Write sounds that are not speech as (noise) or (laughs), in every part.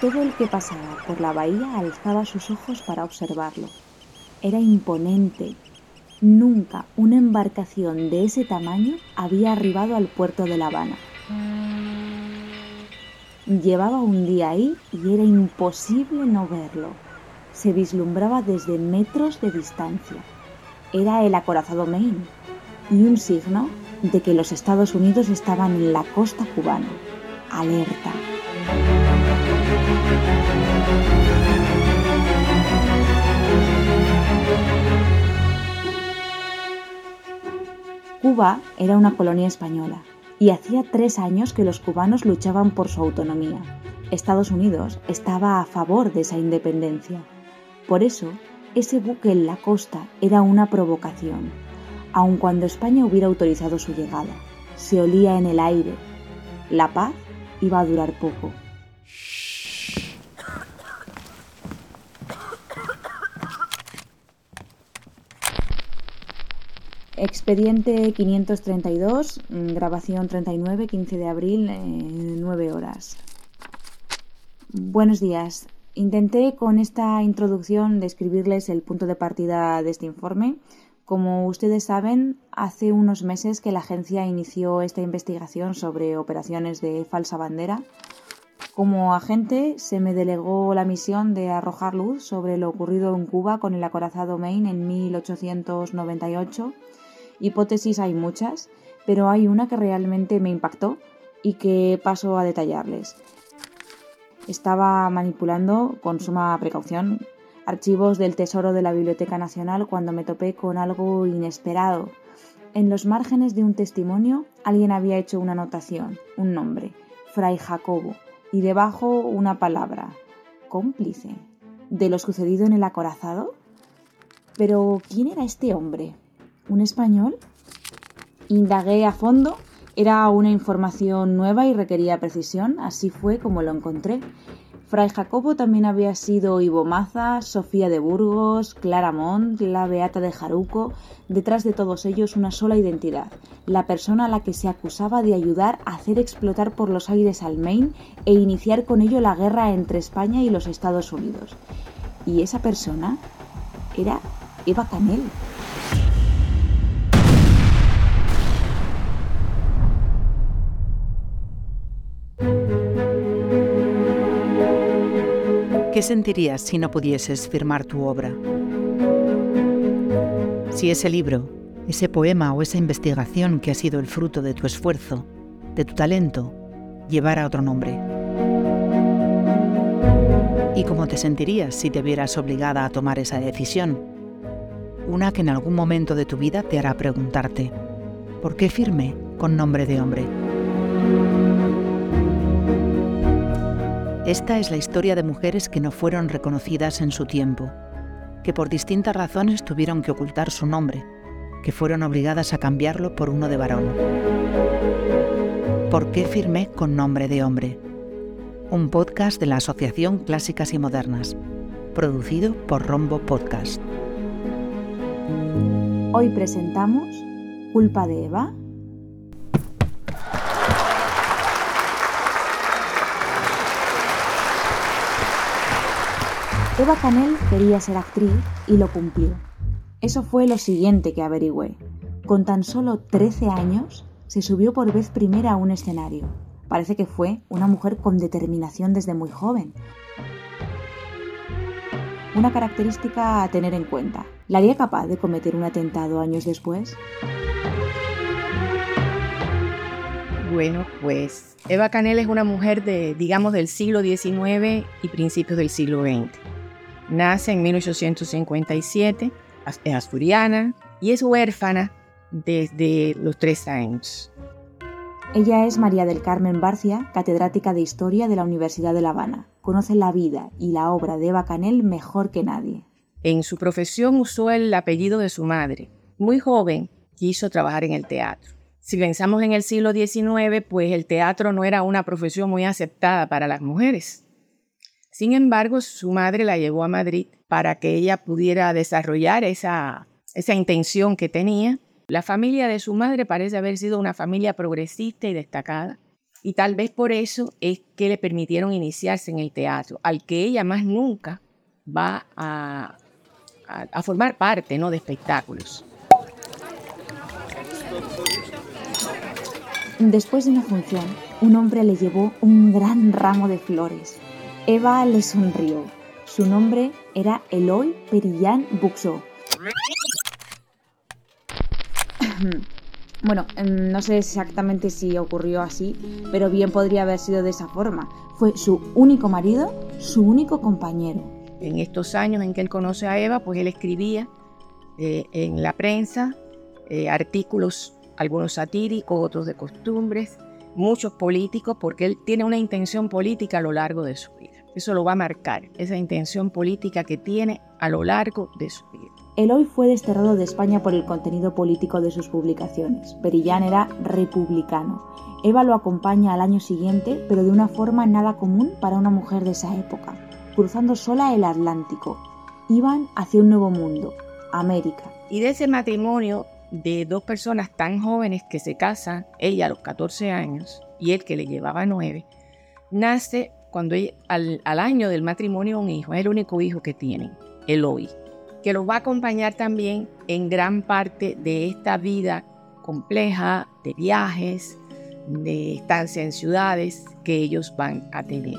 Todo el que pasaba por la bahía alzaba sus ojos para observarlo. Era imponente. Nunca una embarcación de ese tamaño había arribado al puerto de La Habana. Llevaba un día ahí y era imposible no verlo. Se vislumbraba desde metros de distancia. Era el acorazado Maine y un signo de que los Estados Unidos estaban en la costa cubana. Alerta. Cuba era una colonia española y hacía tres años que los cubanos luchaban por su autonomía. Estados Unidos estaba a favor de esa independencia. Por eso, ese buque en la costa era una provocación, aun cuando España hubiera autorizado su llegada. Se olía en el aire. La paz iba a durar poco. Expediente 532, mm, grabación 39, 15 de abril, 9 horas. Buenos días. Intenté con esta introducción describirles el punto de partida de este informe. Como ustedes saben, hace unos meses que la agencia inició esta investigación sobre operaciones de falsa bandera. Como agente se me delegó la misión de arrojar luz sobre lo ocurrido en Cuba con el acorazado Maine en 1898 Hipótesis hay muchas, pero hay una que realmente me impactó y que paso a detallarles. Estaba manipulando con suma precaución archivos del Tesoro de la Biblioteca Nacional cuando me topé con algo inesperado. En los márgenes de un testimonio alguien había hecho una anotación, un nombre, Fray Jacobo, y debajo una palabra, cómplice, de lo sucedido en el acorazado. Pero, ¿quién era este hombre? ¿Un español? Indagué a fondo. Era una información nueva y requería precisión. Así fue como lo encontré. Fray Jacobo también había sido Ivo Maza, Sofía de Burgos, Clara Mont, la Beata de Jaruco, detrás de todos ellos una sola identidad, la persona a la que se acusaba de ayudar a hacer explotar por los aires al Maine e iniciar con ello la guerra entre España y los Estados Unidos. Y esa persona era Eva Canel. ¿Qué sentirías si no pudieses firmar tu obra? Si ese libro, ese poema o esa investigación que ha sido el fruto de tu esfuerzo, de tu talento, llevara otro nombre. ¿Y cómo te sentirías si te vieras obligada a tomar esa decisión? Una que en algún momento de tu vida te hará preguntarte, ¿por qué firme con nombre de hombre? Esta es la historia de mujeres que no fueron reconocidas en su tiempo, que por distintas razones tuvieron que ocultar su nombre, que fueron obligadas a cambiarlo por uno de varón. ¿Por qué firmé con nombre de hombre? Un podcast de la Asociación Clásicas y Modernas, producido por Rombo Podcast. Hoy presentamos Culpa de Eva Eva Canel quería ser actriz y lo cumplió. Eso fue lo siguiente que averigüé. Con tan solo 13 años, se subió por vez primera a un escenario. Parece que fue una mujer con determinación desde muy joven. Una característica a tener en cuenta. ¿La haría capaz de cometer un atentado años después? Bueno, pues Eva Canel es una mujer de, digamos, del siglo XIX y principios del siglo XX. Nace en 1857, es asturiana y es huérfana desde los tres años. Ella es María del Carmen Barcia, catedrática de Historia de la Universidad de La Habana. Conoce la vida y la obra de Eva Canel mejor que nadie. En su profesión usó el apellido de su madre. Muy joven quiso trabajar en el teatro. Si pensamos en el siglo XIX, pues el teatro no era una profesión muy aceptada para las mujeres. Sin embargo, su madre la llevó a Madrid para que ella pudiera desarrollar esa, esa intención que tenía. La familia de su madre parece haber sido una familia progresista y destacada. Y tal vez por eso es que le permitieron iniciarse en el teatro, al que ella más nunca va a, a, formar parte ¿no? de espectáculos. Después de una función, un hombre le llevó un gran ramo de flores. Eva le sonrió. Su nombre era Eloy Perillán Buxo. (laughs) Bueno, em, no sé exactamente si ocurrió así, pero bien podría haber sido de esa forma. Fue su único marido, su único compañero. En estos años en que él conoce a Eva, pues él escribía eh, en la prensa eh, artículos, algunos satíricos, otros de costumbres, muchos políticos, porque él tiene una intención política a lo largo de su vida. Eso lo va a marcar, esa intención política que tiene a lo largo de su vida. Eloy fue desterrado de España por el contenido político de sus publicaciones. Perillán era republicano. Eva lo acompaña al año siguiente, pero de una forma nada común para una mujer de esa época, cruzando sola el Atlántico. Iban hacia un nuevo mundo, América. Y de ese matrimonio de dos personas tan jóvenes que se casan, ella a los 14 años y él que le llevaba 9, nace cuando al, al año del matrimonio un hijo, es el único hijo que tienen, Eloy que los va a acompañar también en gran parte de esta vida compleja de viajes, de estancia en ciudades que ellos van a tener.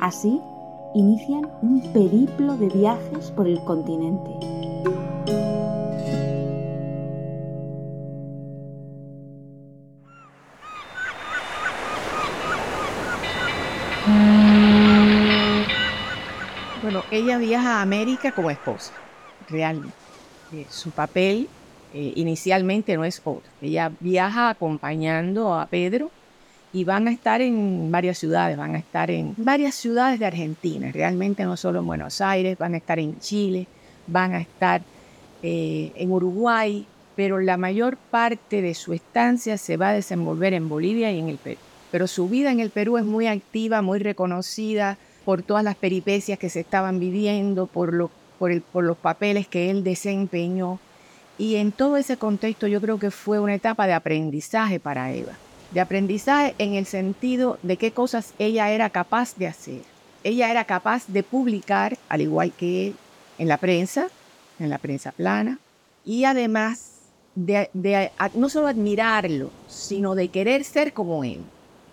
Así, inician un periplo de viajes por el continente. Ella viaja a América como esposa realmente. Eh, su papel eh, inicialmente no es otro. Ella viaja acompañando a Pedro y van a estar en varias ciudades, van a estar en varias ciudades de Argentina, realmente no solo en Buenos Aires, van a estar en Chile, van a estar eh, en Uruguay, pero la mayor parte de su estancia se va a desenvolver en Bolivia y en el Perú. Pero su vida en el Perú es muy activa, muy reconocida por todas las peripecias que se estaban viviendo, por lo por, los papeles que él desempeñó. Y en todo ese contexto yo creo que fue una etapa de aprendizaje para Eva. De aprendizaje en el sentido de qué cosas ella era capaz de hacer. Ella era capaz de publicar, al igual que él, en la prensa, en la prensa plana, y además de, no solo admirarlo, sino de querer ser como él,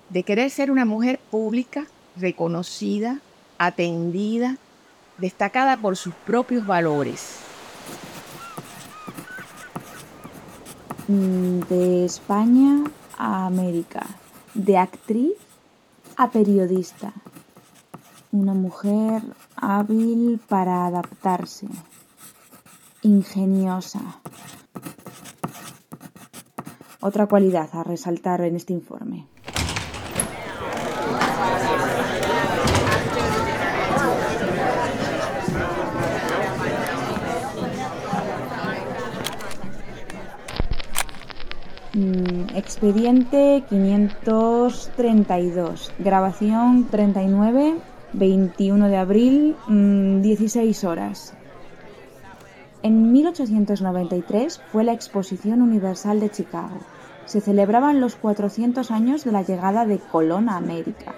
de querer ser una mujer pública, reconocida, atendida, destacada por sus propios valores. Mm, de España a América, de actriz a periodista, una mujer hábil para adaptarse, ingeniosa. Otra cualidad a resaltar en este informe. Expediente 532. Grabación 39, 21 de abril, 16 mm, horas. En 1893 fue la Exposición Universal de Chicago. Se celebraban los 400 años de la llegada de Colón a América.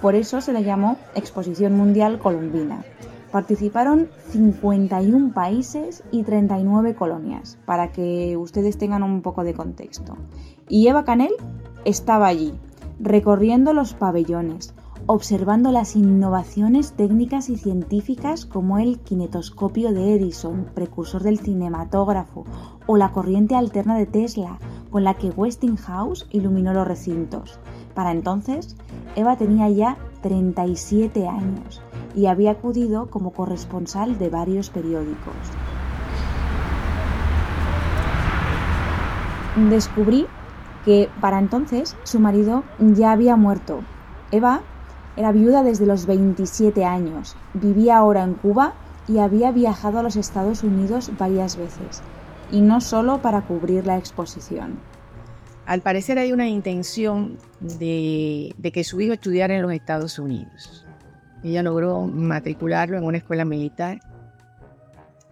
Por eso se le llamó Exposición Mundial Colombina. Participaron 51 países y 39 colonias, para que ustedes tengan un poco de contexto. Y Eva Canel estaba allí, recorriendo los pabellones, observando las innovaciones técnicas y científicas como el kinetoscopio de Edison, precursor del cinematógrafo, o la corriente alterna de Tesla, con la que Westinghouse iluminó los recintos. Para entonces, Eva tenía ya 37 años y había acudido como corresponsal de varios periódicos. Descubrí que para entonces su marido ya había muerto. Eva era viuda desde los 27 años, vivía ahora en Cuba y había viajado a los Estados Unidos varias veces, y no solo para cubrir la exposición. Al parecer hay una intención de, de que su hijo estudiara en los Estados Unidos. Ella logró matricularlo en una escuela militar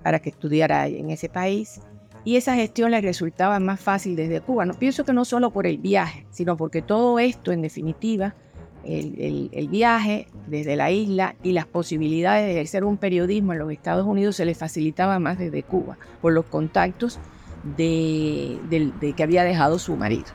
para que estudiara en ese país y esa gestión le resultaba más fácil desde Cuba. No, pienso que no solo por el viaje, sino porque todo esto, en definitiva, el, viaje desde la isla y las posibilidades de ejercer un periodismo en los Estados Unidos se le facilitaba más desde Cuba por los contactos de, que había dejado su marido.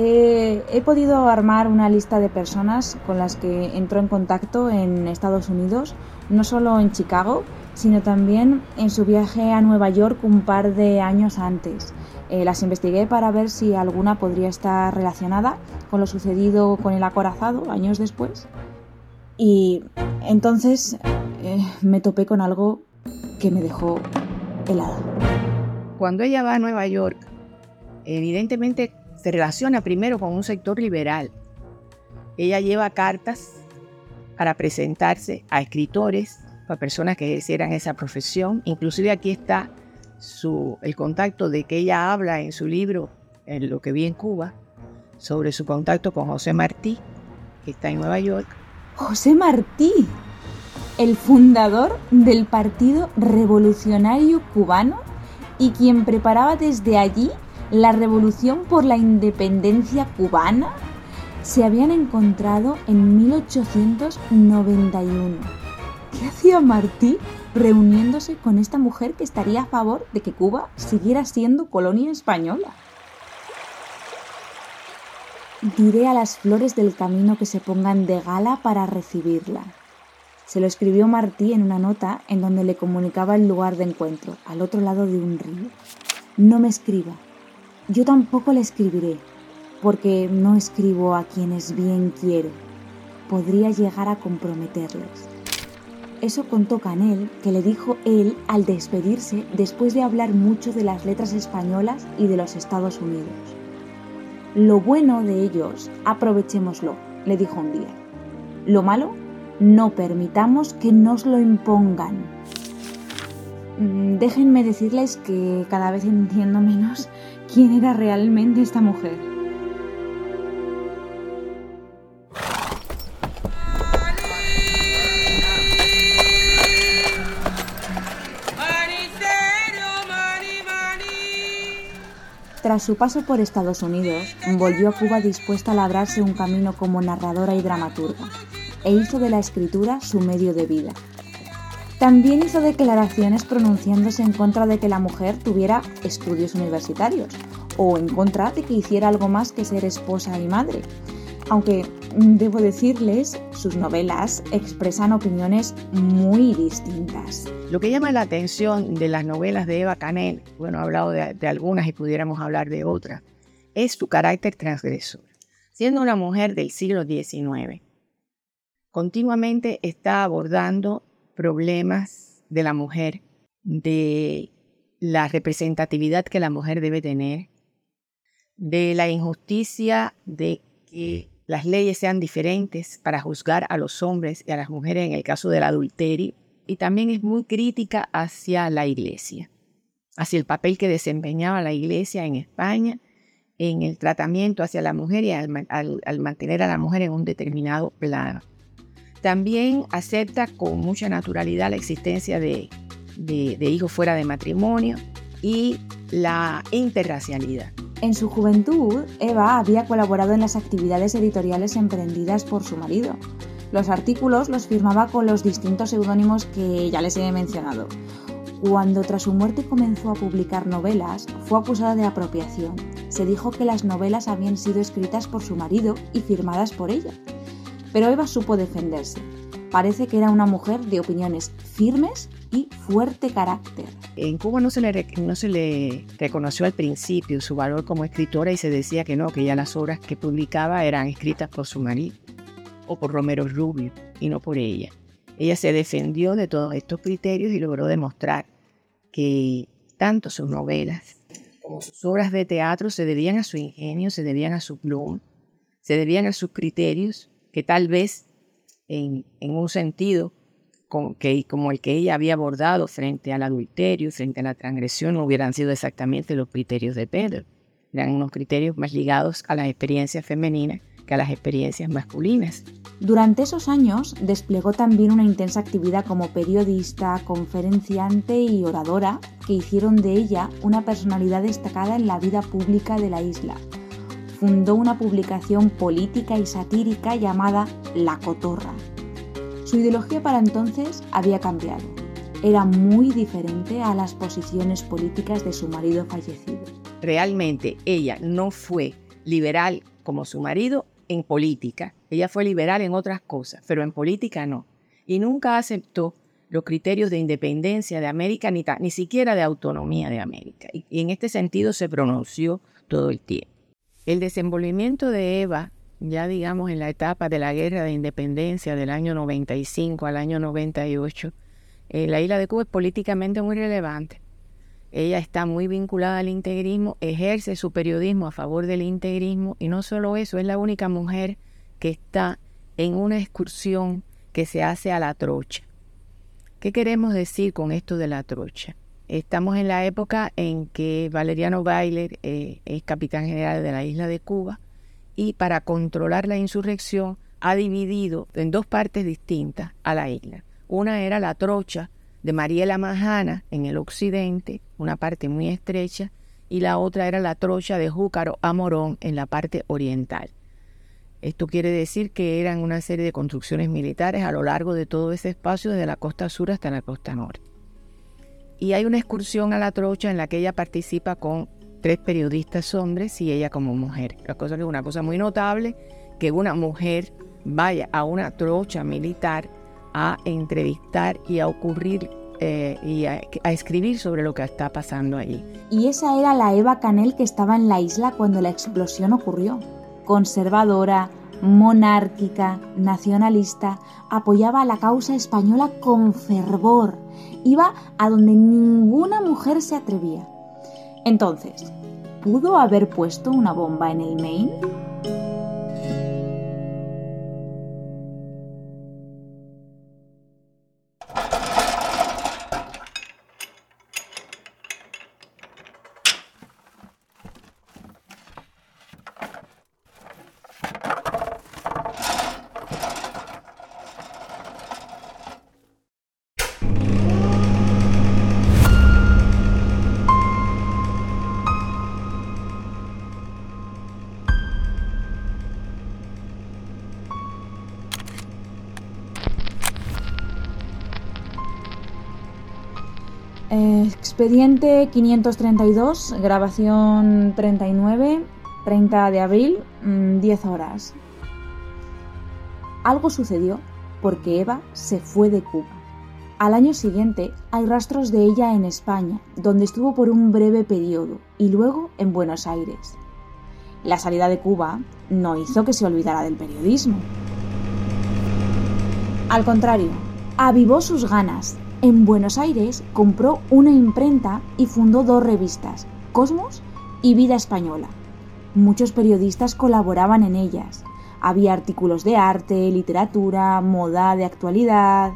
He podido armar una lista de personas con las que entró en contacto en Estados Unidos, no solo en Chicago, sino también en su viaje a Nueva York un par de años antes. Eh, las investigué para ver si alguna podría estar relacionada con lo sucedido con el acorazado años después. Y entonces eh, me topé con algo que me dejó helada. Cuando ella va a Nueva York, evidentemente se relaciona primero con un sector liberal. Ella lleva cartas para presentarse a escritores, a personas que ejercieran esa profesión. Inclusive aquí está el contacto de que ella habla en su libro, en lo que vi en Cuba, sobre su contacto con José Martí, que está en Nueva York. José Martí, el fundador del Partido Revolucionario Cubano y quien preparaba desde allí la revolución por la independencia cubana, se habían encontrado en 1891. ¿Qué hacía Martí reuniéndose con esta mujer que estaría a favor de que Cuba siguiera siendo colonia española. Diré a las flores del camino que se pongan de gala para recibirla. Se lo escribió Martí en una nota en donde le comunicaba el lugar de encuentro, al otro lado de un río. No me escriba. Yo tampoco le escribiré, porque no escribo a quienes bien quiero. Podría llegar a comprometerles. Eso contó Canel, que le dijo él al despedirse después de hablar mucho de las letras españolas y de los Estados Unidos. Lo bueno de ellos, aprovechémoslo, le dijo un día. Lo malo, no permitamos que nos lo impongan. Mm, déjenme decirles que cada vez entiendo menos quién era realmente esta mujer. Tras su paso por Estados Unidos, volvió a Cuba dispuesta a labrarse un camino como narradora y dramaturga, e hizo de la escritura su medio de vida. También hizo declaraciones pronunciándose en contra de que la mujer tuviera estudios universitarios, o en contra de que hiciera algo más que ser esposa y madre, aunque mm, debo decirles, sus novelas expresan opiniones muy distintas. Lo que llama la atención de las novelas de Eva Canel, bueno, he hablado de, de algunas y pudiéramos hablar de otras, es su carácter transgresor. Siendo una mujer del siglo XIX, continuamente está abordando problemas de la mujer, de la representatividad que la mujer debe tener, de la injusticia de que las leyes sean diferentes para juzgar a los hombres y a las mujeres en el caso del adulterio. Y también es muy crítica hacia la iglesia, hacia el papel que desempeñaba la iglesia en España en el tratamiento hacia la mujer y al, mantener a la mujer en un determinado plano. También acepta con mucha naturalidad la existencia de, de hijos fuera de matrimonio y la interracialidad. En su juventud, Eva había colaborado en las actividades editoriales emprendidas por su marido. Los artículos los firmaba con los distintos seudónimos que ya les he mencionado. Cuando tras su muerte comenzó a publicar novelas, fue acusada de apropiación. Se dijo que las novelas habían sido escritas por su marido y firmadas por ella. Pero Eva supo defenderse. Parece que era una mujer de opiniones firmes y fuerte carácter. En Cuba no se, le, no se le reconoció al principio su valor como escritora y se decía que no, que ya las obras que publicaba eran escritas por su marido o por Romero Rubio y no por ella. Ella se defendió de todos estos criterios y logró demostrar que tanto sus novelas como sus obras de teatro se debían a su ingenio, se debían a su pluma, se debían a sus criterios, que tal vez en, un sentido que, como el que ella había abordado frente al adulterio, frente a la transgresión, no hubieran sido exactamente los criterios de Pedro. Eran unos criterios más ligados a las experiencias femeninas que a las experiencias masculinas. Durante esos años desplegó también una intensa actividad como periodista, conferenciante y oradora que hicieron de ella una personalidad destacada en la vida pública de la isla. Fundó una publicación política y satírica llamada La Cotorra. Su ideología para entonces había cambiado. Era muy diferente a las posiciones políticas de su marido fallecido. Realmente ella no fue liberal como su marido en política. Ella fue liberal en otras cosas, pero en política no. Y nunca aceptó los criterios de independencia de América, ni, ni siquiera de autonomía de América. Y en este sentido se pronunció todo el tiempo. El desenvolvimiento de Eva, ya digamos en la etapa de la guerra de independencia del año 95 al año 98, en la isla de Cuba es políticamente muy relevante. Ella está muy vinculada al integrismo, ejerce su periodismo a favor del integrismo y no solo eso, es la única mujer que está en una excursión que se hace a la trocha. ¿Qué queremos decir con esto de la trocha? Estamos en la época en que Valeriano Bailer eh, es capitán general de la isla de Cuba y para controlar la insurrección ha dividido en dos partes distintas a la isla. Una era la trocha, de Mariela Majana en el occidente, una parte muy estrecha, y la otra era la trocha de Júcaro a Morón en la parte oriental. Esto quiere decir que eran una serie de construcciones militares a lo largo de todo ese espacio, desde la costa sur hasta la costa norte. Y hay una excursión a la trocha en la que ella participa con tres periodistas hombres y ella como mujer. La cosa es una cosa muy notable que una mujer vaya a una trocha militar a entrevistar y a ocurrir eh, y a, escribir sobre lo que está pasando allí. Y esa era la Eva Canel que estaba en la isla cuando la explosión ocurrió. Conservadora, monárquica, nacionalista, apoyaba a la causa española con fervor. Iba a donde ninguna mujer se atrevía. Entonces, ¿pudo haber puesto una bomba en el Maine? Expediente 532, grabación 39, 30 de abril, 10 mm, horas. Algo sucedió porque Eva se fue de Cuba. Al año siguiente hay rastros de ella en España, donde estuvo por un breve periodo, y luego en Buenos Aires. La salida de Cuba no hizo que se olvidara del periodismo. Al contrario, avivó sus ganas en Buenos Aires compró una imprenta y fundó dos revistas, Cosmos y Vida Española. Muchos periodistas colaboraban en ellas. Había artículos de arte, literatura, moda, de actualidad.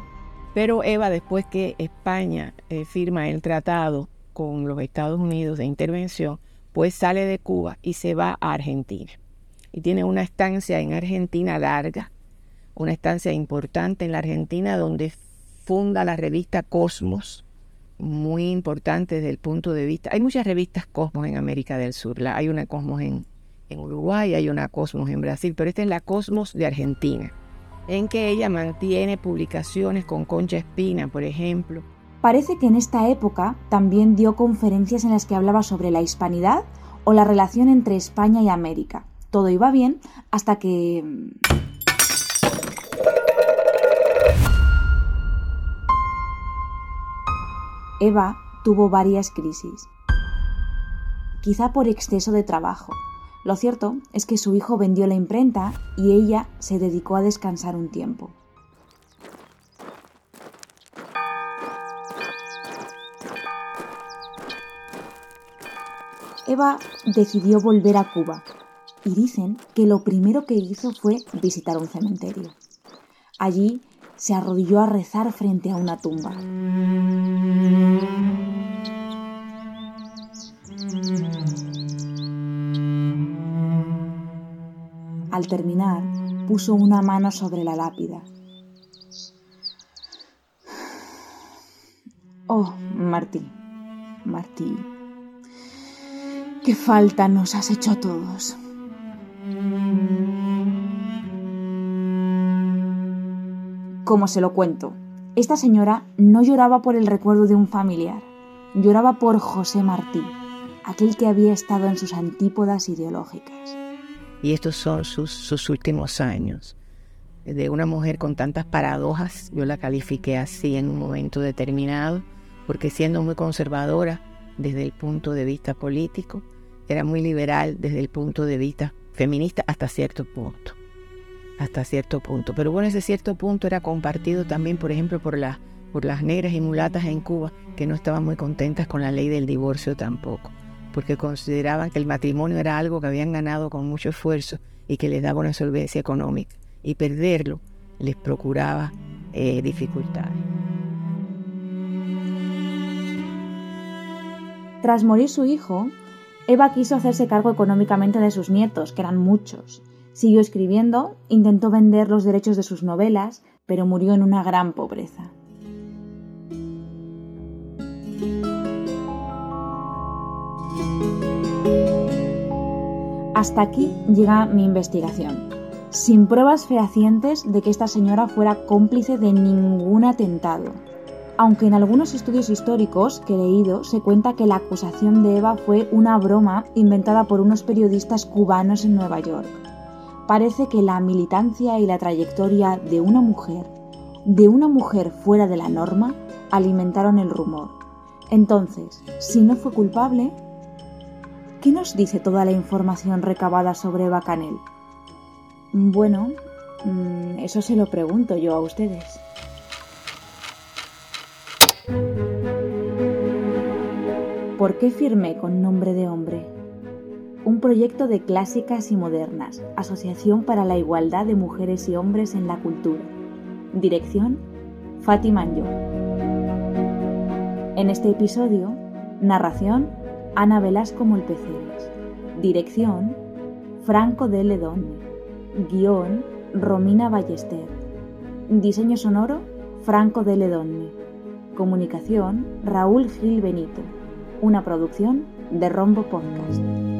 Pero Eva, después que España eh, firma el tratado con los Estados Unidos de intervención, pues sale de Cuba y se va a Argentina. Y tiene una estancia en Argentina larga, una estancia importante en la Argentina donde funda la revista Cosmos, muy importante desde el punto de vista. Hay muchas revistas Cosmos en América del Sur. hay una Cosmos en, en Uruguay, hay una Cosmos en Brasil, pero esta es la Cosmos de Argentina, en que ella mantiene publicaciones con Concha Espina, por ejemplo. Parece que en esta época también dio conferencias en las que hablaba sobre la hispanidad o la relación entre España y América. Todo iba bien hasta que... Eva tuvo varias crisis, quizá por exceso de trabajo. Lo cierto es que su hijo vendió la imprenta y ella se dedicó a descansar un tiempo. Eva decidió volver a Cuba y dicen que lo primero que hizo fue visitar un cementerio. Allí se arrodilló a rezar frente a una tumba. Al terminar, puso una mano sobre la lápida. Oh, Martí, Martí, qué falta nos has hecho a todos. ¿Cómo se lo cuento? Esta señora no lloraba por el recuerdo de un familiar, lloraba por José Martí, aquel que había estado en sus antípodas ideológicas. Y estos son sus, últimos años. De una mujer con tantas paradojas, yo la califiqué así en un momento determinado, porque siendo muy conservadora desde el punto de vista político, era muy liberal desde el punto de vista feminista hasta cierto punto. Hasta cierto punto. Pero bueno, ese cierto punto era compartido también, por ejemplo, por, por las negras y mulatas en Cuba, que no estaban muy contentas con la ley del divorcio tampoco porque consideraban que el matrimonio era algo que habían ganado con mucho esfuerzo y que les daba una solvencia económica, y perderlo les procuraba eh, dificultades. Tras morir su hijo, Eva quiso hacerse cargo económicamente de sus nietos, que eran muchos. Siguió escribiendo, intentó vender los derechos de sus novelas, pero murió en una gran pobreza. Hasta aquí llega mi investigación, sin pruebas fehacientes de que esta señora fuera cómplice de ningún atentado. Aunque en algunos estudios históricos que he leído se cuenta que la acusación de Eva fue una broma inventada por unos periodistas cubanos en Nueva York. Parece que la militancia y la trayectoria de una mujer, de una mujer fuera de la norma, alimentaron el rumor. Entonces, si no fue culpable, ¿Qué nos dice toda la información recabada sobre Bacanel? Bueno, mm, eso se lo pregunto yo a ustedes. ¿Por qué firmé con nombre de hombre? Un proyecto de clásicas y modernas, Asociación para la Igualdad de Mujeres y Hombres en la Cultura. Dirección, Fátima Anjo. En este episodio, narración, Ana Velasco Molpeceres. Dirección, Franco de Ledón. Guión, Romina Ballester. Diseño sonoro, Franco de Ledón. Comunicación, Raúl Gil Benito. Una producción de Rombo Podcast.